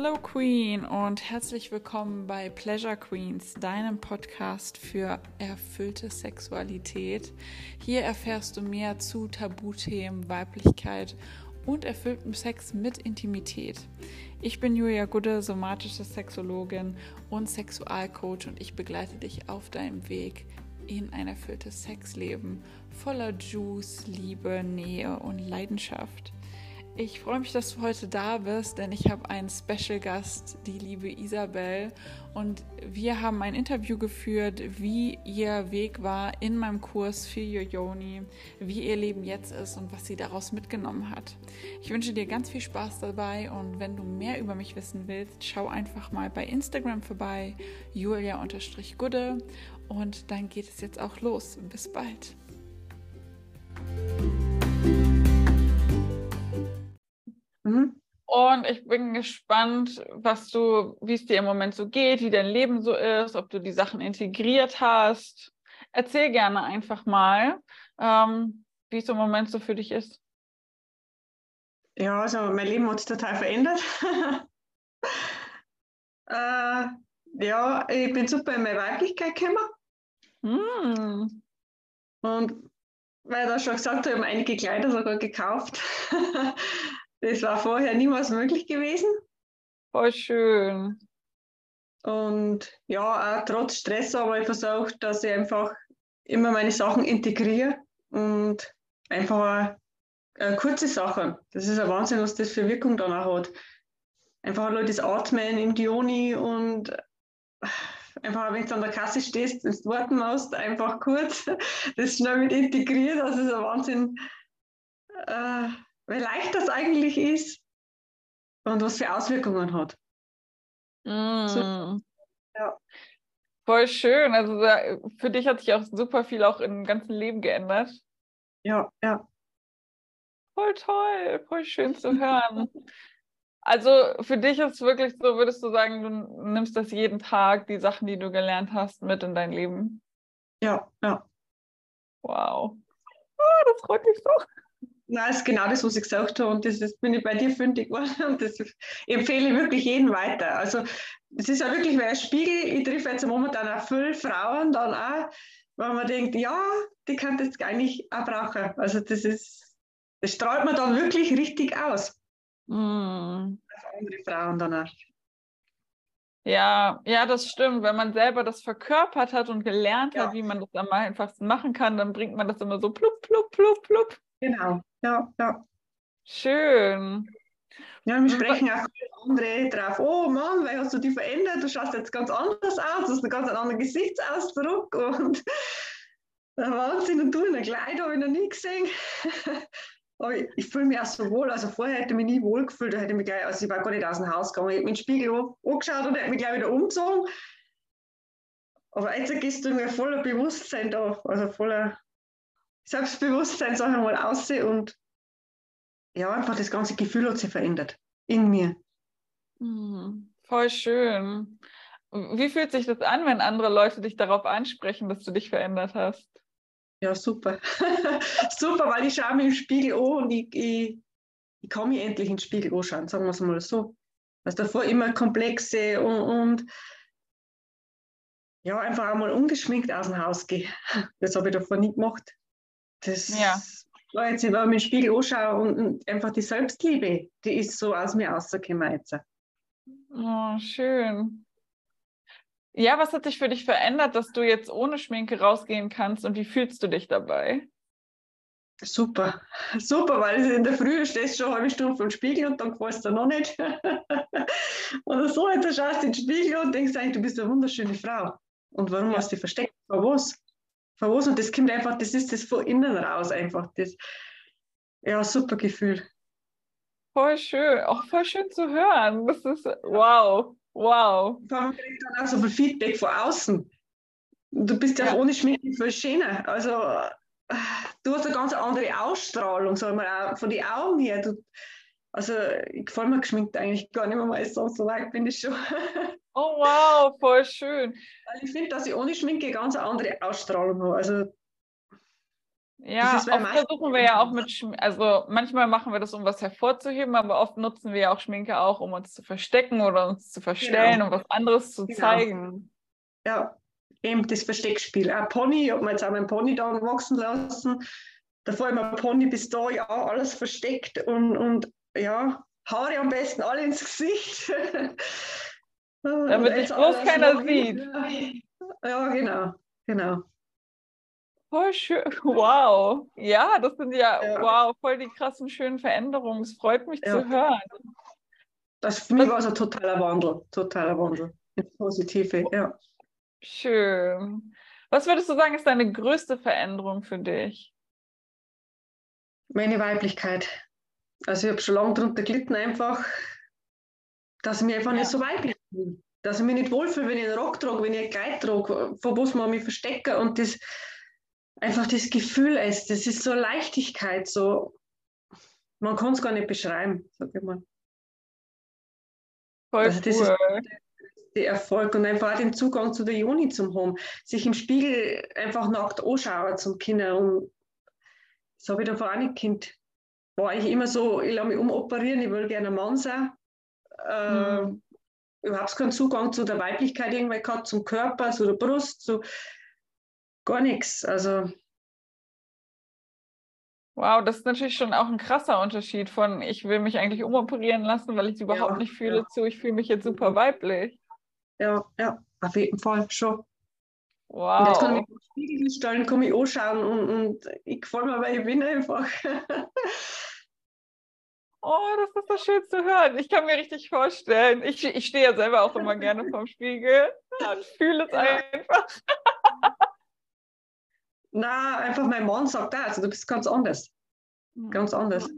Hello Queen und herzlich willkommen bei Pleasure Queens, deinem Podcast für erfüllte Sexualität. Hier erfährst du mehr zu Tabuthemen, Weiblichkeit und erfülltem Sex mit Intimität. Ich bin Julia Gudde, somatische Sexologin und Sexualcoach und ich begleite dich auf deinem Weg in ein erfülltes Sexleben voller Juice, Liebe, Nähe und Leidenschaft. Ich freue mich, dass du heute da bist, denn ich habe einen Special Gast, die liebe Isabel. Und wir haben ein Interview geführt, wie ihr Weg war in meinem Kurs Your Yoni, wie ihr Leben jetzt ist und was sie daraus mitgenommen hat. Ich wünsche dir ganz viel Spaß dabei und wenn du mehr über mich wissen willst, schau einfach mal bei Instagram vorbei, julia-gudde. Und dann geht es jetzt auch los. Bis bald. Mhm. Und ich bin gespannt, was du, wie es dir im Moment so geht, wie dein Leben so ist, ob du die Sachen integriert hast. Erzähl gerne einfach mal, ähm, wie es im Moment so für dich ist. Ja, also mein Leben hat sich total verändert. äh, ja, ich bin super in meine Weiblichkeit gekommen. Mm. Und weil ich da schon gesagt habe, ich habe einige Kleider sogar gekauft. Das war vorher niemals möglich gewesen. Voll schön. Und ja, auch trotz Stress, aber ich versuche, dass ich einfach immer meine Sachen integriere und einfach äh, kurze Sachen. Das ist ein Wahnsinn, was das für Wirkung dann auch hat. Einfach Leute das Atmen in die Uni und einfach, wenn du an der Kasse stehst, das warten musst, einfach kurz das schnell mit integriert. Das ist ein Wahnsinn. Äh, wie leicht das eigentlich ist und was für Auswirkungen hat. Mm. So, ja. Voll schön. Also für dich hat sich auch super viel auch im ganzen Leben geändert. Ja, ja. Voll toll, voll schön zu hören. Also für dich ist es wirklich so, würdest du sagen, du nimmst das jeden Tag, die Sachen, die du gelernt hast, mit in dein Leben? Ja, ja. Wow. Oh, das freut mich so. Nein, das ist genau das, was ich gesagt habe. Und das ist, bin ich bei dir fündig geworden. Und das empfehle ich wirklich jedem weiter. Also, es ist ja wirklich wie ein Spiegel. Ich treffe jetzt momentan auch viele Frauen dann auch, weil man denkt, ja, die kann das eigentlich auch brauchen. Also, das ist, das strahlt man dann wirklich richtig aus. Mm. Auf andere Frauen dann auch. Ja, ja, das stimmt. Wenn man selber das verkörpert hat und gelernt ja. hat, wie man das am einfachsten machen kann, dann bringt man das immer so plupp, plupp, plupp, plupp. Genau ja, ja. Schön. Ja, wir sprechen auch andere drauf. Oh Mann, weil hast du dich verändert? Du schaust jetzt ganz anders aus, du hast einen ganz anderen Gesichtsausdruck und Wahnsinn. Und du in der Kleid habe ich noch nie gesehen. Aber ich, ich fühle mich auch so wohl. Also vorher hätte ich mich nie wohl gefühlt. Da hätte ich mich gleich, also ich war gar nicht aus dem Haus gegangen. Ich habe mir den Spiegel angeschaut und hätte mich gleich wieder umgezogen. Aber jetzt gehst du mir voller Bewusstsein da, also voller Selbstbewusstsein, sag ich mal, aussehen und ja, einfach das ganze Gefühl hat sich verändert in mir. Mhm. Voll schön. Wie fühlt sich das an, wenn andere Leute dich darauf ansprechen, dass du dich verändert hast? Ja, super. super, weil ich schaue mir im Spiegel an und ich, ich, ich kann mich endlich den Spiegel anschauen, sagen wir es mal so. Was davor immer komplexe und, und ja, einfach einmal ungeschminkt aus dem Haus gehe. Das habe ich davor nie gemacht. Das ja. war jetzt, wenn ich mir den Spiegel anschaue und, und, einfach die Selbstliebe, die ist so aus mir rausgekommen jetzt. Oh, schön. Ja, was hat sich für dich verändert, dass du jetzt ohne Schminke rausgehen kannst und wie fühlst du dich dabei? Super, super, weil in der Früh stehst du schon eine halbe Stunde vor dem Spiegel und dann gefällt es dir noch nicht. Oder so, jetzt schaust du in den Spiegel und denkst eigentlich, du bist eine wunderschöne Frau. Und warum ja. hast du dich versteckt? Vor was? Von was und das kommt einfach, das ist das von innen raus einfach. Das, ja, super Gefühl. Voll schön, auch voll schön zu hören. Das ist wow, wow. Vor allem kriegt dann auch so viel Feedback von außen. Du bist ja, ja. ohne Schminke viel schöner. Also du hast eine ganz andere Ausstrahlung, sagen wir auch von den Augen her. Du, also ich gefällt mir geschminkt eigentlich gar nicht mehr mal so, so weit bin ich schon. Oh wow, voll schön. Ich finde, dass ich ohne Schminke ganz eine andere Ausstrahlung habe. Also Ja, oft versuchen wir ja auch mit, Schm also manchmal machen wir das, um was hervorzuheben, aber oft nutzen wir ja auch Schminke auch, um uns zu verstecken oder uns zu verstellen, genau. um was anderes zu genau. zeigen. Ja, eben das Versteckspiel. Ein Pony, ich habe mir jetzt auch meinen Pony da wachsen lassen. Davor immer Pony bis da, ja, alles versteckt und, und ja, Haare am besten alle ins Gesicht. Damit dich bloß keiner sieht. Ja, genau, genau. Voll schön. Wow. Ja, das sind ja, ja, wow, voll die krassen, schönen Veränderungen. Es freut mich ja. zu hören. Das für mich war so ein totaler Wandel, totaler Wandel. Ins Positive, ja. Schön. Was würdest du sagen, ist deine größte Veränderung für dich? Meine Weiblichkeit. Also ich habe schon lange darunter gelitten, einfach, dass ich mich einfach ja. nicht so weiblich fühle. Dass ich mich nicht wohlfühle, wenn ich einen Rock trage, wenn ich ein Kleid trage, von wo man mich verstecke. Und das einfach das Gefühl ist, das ist so Leichtigkeit, so man kann es gar nicht beschreiben, sag ich mal. Voll also das cool. ist der Erfolg und einfach den Zugang zu der Juni zum haben, sich im Spiegel einfach nackt anschauen zum Kinder und das habe ich davor auch nicht Kind. War ich immer so, ich lasse mich umoperieren, ich will gerne ein Mann sein. Äh, mhm. Überhaupt keinen Zugang zu der Weiblichkeit irgendwie gehabt, zum Körper, zu der Brust, zu gar nichts. Also Wow, das ist natürlich schon auch ein krasser Unterschied von, ich will mich eigentlich umoperieren lassen, weil ich es überhaupt ja, nicht fühle, ja. zu, ich fühle mich jetzt super weiblich. Ja, ja, auf jeden Fall schon. Wow. Und jetzt kann ich mich im Spiegel stellen, kann ich anschauen und, und ich gefällt mir, weil ich bin einfach. oh, das ist so schön zu hören. Ich kann mir richtig vorstellen. Ich, ich stehe ja selber auch immer gerne vorm Spiegel und fühle es ja. einfach. Na, einfach mein Mann sagt auch, also du bist ganz anders. Mhm. Ganz anders.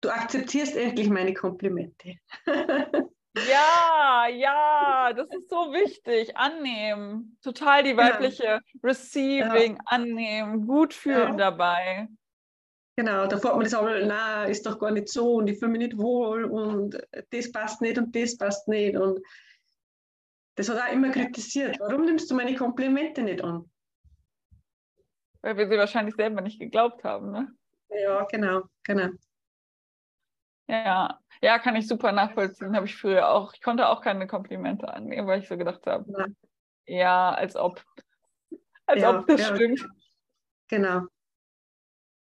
Du akzeptierst endlich meine Komplimente. Ja, ja, das ist so wichtig. Annehmen. Total die weibliche ja. Receiving, ja. annehmen, gut fühlen dabei. Genau, da fährt man das aber, na, ist doch gar nicht so und ich fühle mich nicht wohl und das passt nicht und das passt nicht. Und das hat auch immer kritisiert. Warum nimmst du meine Komplimente nicht an? Weil wir sie wahrscheinlich selber nicht geglaubt haben, ne? Ja, genau, genau. Ja, ja, kann ich super nachvollziehen. Habe ich früher auch. Ich konnte auch keine Komplimente annehmen, weil ich so gedacht habe, ja, ja als ob. Als ja, ob das ja. stimmt. Genau.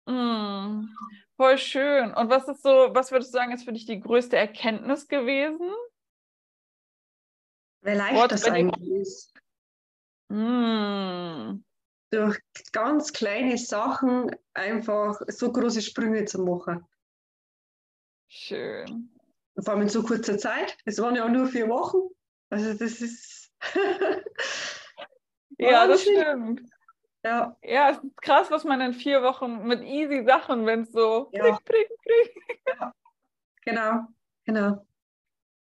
Mm, voll schön. Und was ist so, was würdest du sagen, ist für dich die größte Erkenntnis gewesen? Wie leicht Wort, das eigentlich ist. Mm. Durch ganz kleine Sachen einfach so große Sprünge zu machen. Schön. Vor allem in so kurzer Zeit. Es waren ja auch nur vier Wochen. Also das ist. ja, das stimmt. Ja. ja, es ist krass, was man in vier Wochen mit easy Sachen, wenn es so ja. Prick, prick, prick. Ja. Genau, genau.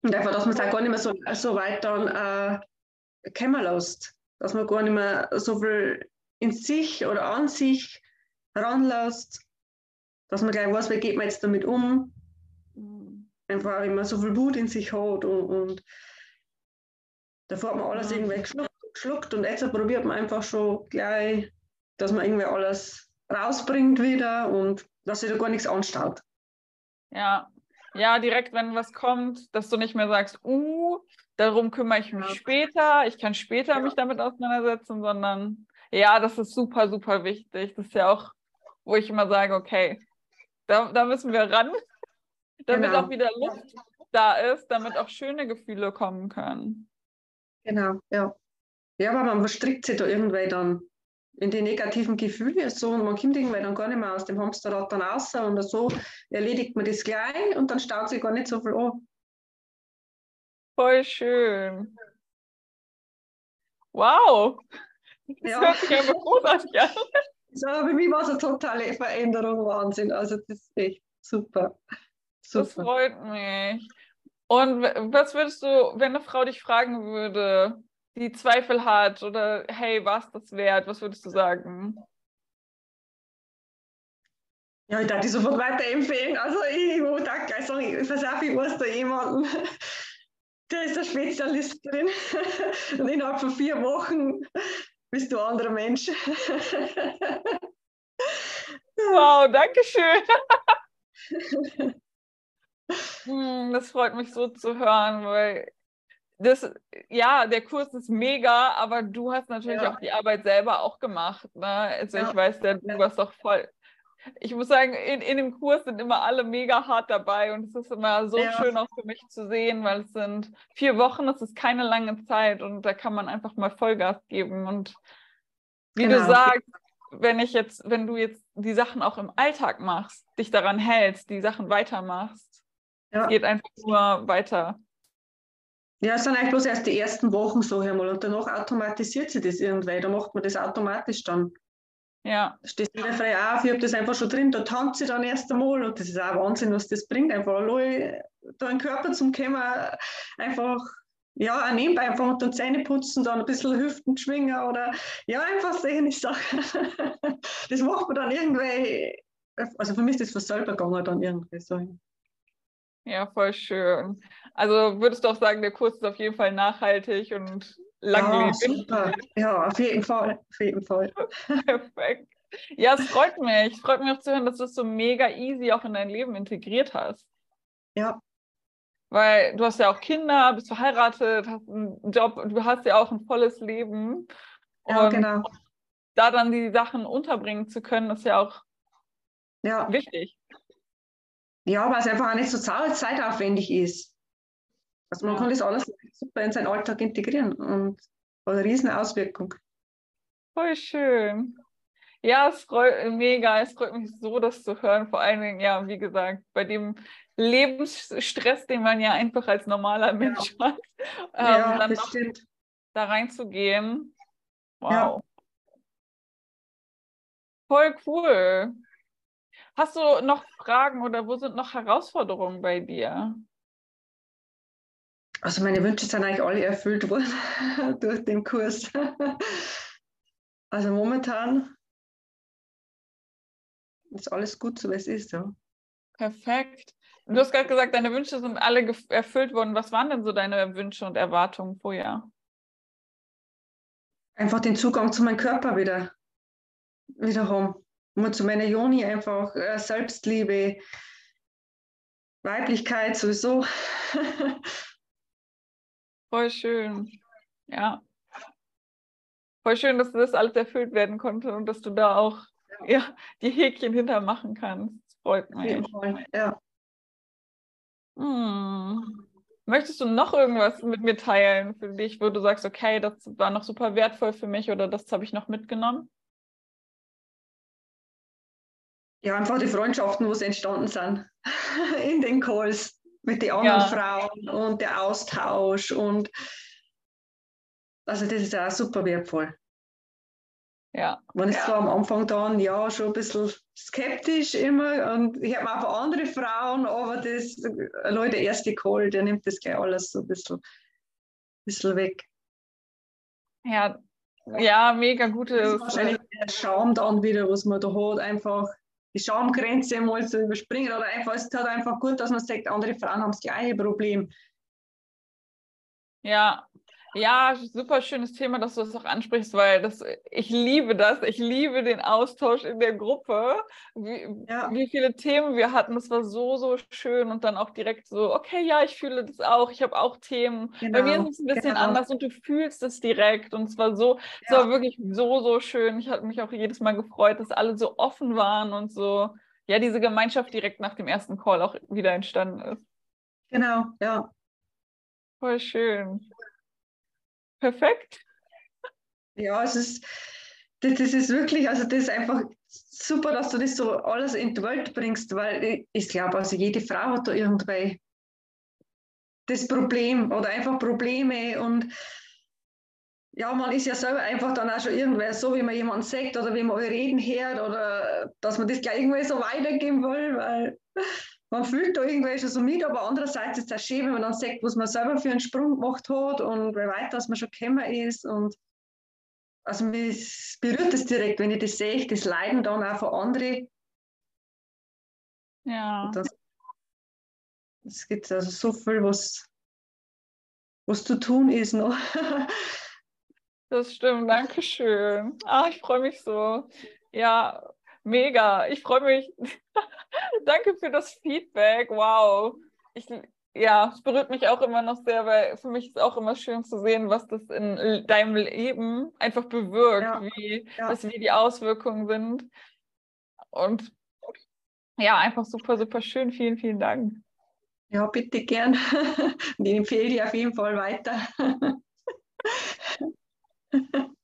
Und einfach, dass man es auch gar nicht mehr so, so weit dann äh, kommen lässt. Dass man gar nicht mehr so viel in sich oder an sich heranlässt. Dass man gleich weiß, wie geht man jetzt damit um einfach immer so viel Wut in sich hat und, und davor hat man alles mhm. irgendwie geschluckt, geschluckt und jetzt probiert man einfach schon gleich, dass man irgendwie alles rausbringt wieder und dass sich da gar nichts anstaut. Ja, ja, direkt, wenn was kommt, dass du nicht mehr sagst, uh, darum kümmere ich mich ja. später, ich kann später ja. mich damit auseinandersetzen, sondern ja, das ist super, super wichtig. Das ist ja auch, wo ich immer sage, okay, da, da müssen wir ran damit genau. auch wieder Luft da ist, damit auch schöne Gefühle kommen können. Genau, ja. Ja, aber man verstrickt sich da irgendwie dann in die negativen Gefühle so und man kommt irgendwie dann gar nicht mehr aus dem Hamsterrad dann raus und so erledigt man das gleich und dann staut sich gar nicht so viel an. Voll schön. Wow. Das ja. hört sich einfach großartig an. So, für mich war es eine totale Veränderung, Wahnsinn. Also das ist echt super. Super. Das freut mich. Und was würdest du, wenn eine Frau dich fragen würde, die Zweifel hat oder hey, was das wert, was würdest du sagen? Ja, ich darf die sofort weiterempfehlen. Also ich muss da gleich sagen, ich weiß auch, ich weiß da jemanden, der ist ein Spezialist drin. Und innerhalb von vier Wochen bist du ein anderer Mensch. Wow, danke schön. Hm, das freut mich so zu hören, weil das, ja, der Kurs ist mega, aber du hast natürlich ja. auch die Arbeit selber auch gemacht. Ne? Also ja. ich weiß, ja, du warst doch voll. Ich muss sagen, in, in dem Kurs sind immer alle mega hart dabei und es ist immer so ja. schön auch für mich zu sehen, weil es sind vier Wochen, das ist keine lange Zeit und da kann man einfach mal Vollgas geben. Und wie genau. du sagst, wenn ich jetzt, wenn du jetzt die Sachen auch im Alltag machst, dich daran hältst, die Sachen weitermachst, ja. es geht einfach nur weiter. Ja, es sind eigentlich bloß erst die ersten Wochen so einmal und danach automatisiert sich das irgendwie. Da macht man das automatisch dann. Ja. Stehst du frei auf, ich habe das einfach schon drin, da tanzt sie dann erst einmal und das ist auch Wahnsinn, was das bringt. Einfach allein da den Körper zum Kommen, einfach, ja, auch nebenbei einfach unter den Zähne putzen, dann ein bisschen Hüften schwingen oder ja, einfach sehen, ich sage. das macht man dann irgendwie, also für mich ist das von selber gegangen dann irgendwie so. Ja, voll schön. Also würdest du auch sagen, der Kurs ist auf jeden Fall nachhaltig und langlebig? Ja, super. Ja, auf jeden Fall. Auf jeden Fall. Perfekt. Ja, es freut mich. Es freut mich auch zu hören, dass du es so mega easy auch in dein Leben integriert hast. Ja. Weil du hast ja auch Kinder, bist verheiratet, hast einen Job, du hast ja auch ein volles Leben. Ja, genau. Da dann die Sachen unterbringen zu können, ist ja auch ja. wichtig. Ja, weil es einfach auch nicht so zeitaufwendig ist. Also man ja. kann das alles super in seinen Alltag integrieren und hat eine riesen Auswirkung. Voll schön. Ja, es freut mega, es freut mich so, das zu hören. Vor allen Dingen, ja, wie gesagt, bei dem Lebensstress, den man ja einfach als normaler Mensch ja. hat, ähm, ja, dann noch da reinzugehen. Wow. Ja. Voll cool. Hast du noch Fragen oder wo sind noch Herausforderungen bei dir? Also meine Wünsche sind eigentlich alle erfüllt worden durch den Kurs. Also momentan ist alles gut, so wie es ist. Ja. Perfekt. Du hast gerade gesagt, deine Wünsche sind alle erfüllt worden. Was waren denn so deine Wünsche und Erwartungen vorher? Einfach den Zugang zu meinem Körper wieder, wieder haben und zu meiner Joni einfach äh, Selbstliebe, Weiblichkeit sowieso. Voll schön. Ja. Voll schön, dass das alles erfüllt werden konnte und dass du da auch ja, die Häkchen hintermachen kannst. Das freut mich. Ja. Hm. Möchtest du noch irgendwas mit mir teilen für dich, wo du sagst, okay, das war noch super wertvoll für mich oder das habe ich noch mitgenommen? Ja, einfach die Freundschaften, wo sie entstanden sind in den Calls mit den anderen ja. Frauen und der Austausch und also das ist auch super wertvoll. Ja. Man ist ja. zwar am Anfang dann ja schon ein bisschen skeptisch immer und ich habe auch andere Frauen, aber das, Leute, der erste Call, der nimmt das gleich alles so ein bisschen, bisschen weg. Ja, ja, mega gute. Das ist wahrscheinlich der Schaum dann wieder, was man da hat, einfach die Schamgrenze mal zu überspringen oder einfach, es halt einfach gut, dass man sagt, andere Frauen haben das gleiche Problem. Ja, ja, super schönes Thema, dass du das auch ansprichst, weil das, ich liebe das. Ich liebe den Austausch in der Gruppe. Wie, ja. wie viele Themen wir hatten, das war so, so schön und dann auch direkt so, okay, ja, ich fühle das auch, ich habe auch Themen. Genau. Bei mir ist es ein bisschen genau. anders und du fühlst es direkt und es war so, ja. es war wirklich so, so schön. Ich hatte mich auch jedes Mal gefreut, dass alle so offen waren und so, ja, diese Gemeinschaft direkt nach dem ersten Call auch wieder entstanden ist. Genau, ja. Voll schön. Perfekt. Ja, es ist, das, das ist wirklich, also das ist einfach super, dass du das so alles in die Welt bringst, weil ich, glaube, also jede Frau hat da irgendwie das Problem oder einfach Probleme und ja, man ist ja selber einfach dann auch schon irgendwer so, wie man jemanden sagt oder wie man eure Reden hört oder dass man das gleich irgendwie so weitergeben will, weil man fühlt da irgendwie schon so mit, aber andererseits ist es auch schön, wenn man dann sagt, was man selber für einen Sprung gemacht hat und wie weit dass man schon gekommen ist. Und also mich berührt es direkt, wenn ich das sehe, das Leiden dann auch von anderen. Ja. es gibt also so viel, was, was zu tun ist noch. das stimmt, danke schön. Ah, ich freue mich so. Ja, Mega. Ich freue mich. Danke für das Feedback. Wow. Ich, ja, es berührt mich auch immer noch sehr, weil für mich ist auch immer schön zu sehen, was das in deinem Leben einfach bewirkt, ja. wie, ja. Was, wie die Auswirkungen sind. Und ja, einfach super, super schön. Vielen, vielen Dank. Ja, bitte gern. Ich empfehle dir auf jeden Fall weiter.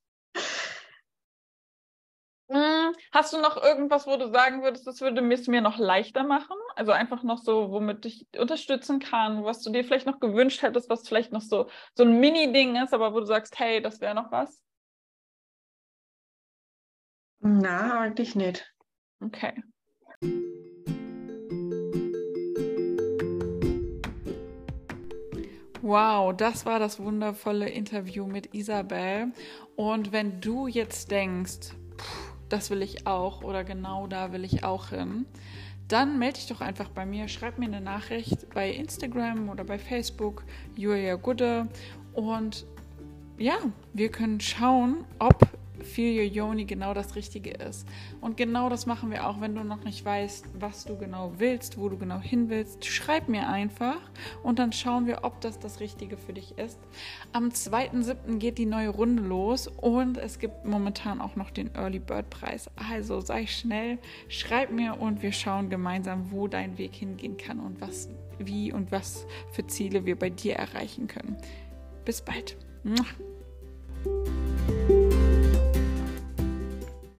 Hm, hast du noch irgendwas, wo du sagen würdest, das würde es mir noch leichter machen? Also einfach noch so, womit ich unterstützen kann, was du dir vielleicht noch gewünscht hättest, was vielleicht noch so, so ein Mini-Ding ist, aber wo du sagst, hey, das wäre noch was? Na, eigentlich nicht. Okay. Wow, das war das wundervolle Interview mit Isabel. Und wenn du jetzt denkst, das will ich auch oder genau da will ich auch hin, dann melde dich doch einfach bei mir, schreib mir eine Nachricht bei Instagram oder bei Facebook, Julia Gude. Und ja, wir können schauen, ob Feel Your Yoni genau das Richtige ist. Und genau das machen wir auch, wenn du noch nicht weißt, was du genau willst, wo du genau hin willst. Schreib mir einfach und dann schauen wir, ob das das Richtige für dich ist. Am 2.7. geht die neue Runde los und es gibt momentan auch noch den Early Bird Preis. Also sei schnell, schreib mir und wir schauen gemeinsam, wo dein Weg hingehen kann und was, wie und was für Ziele wir bei dir erreichen können. Bis bald.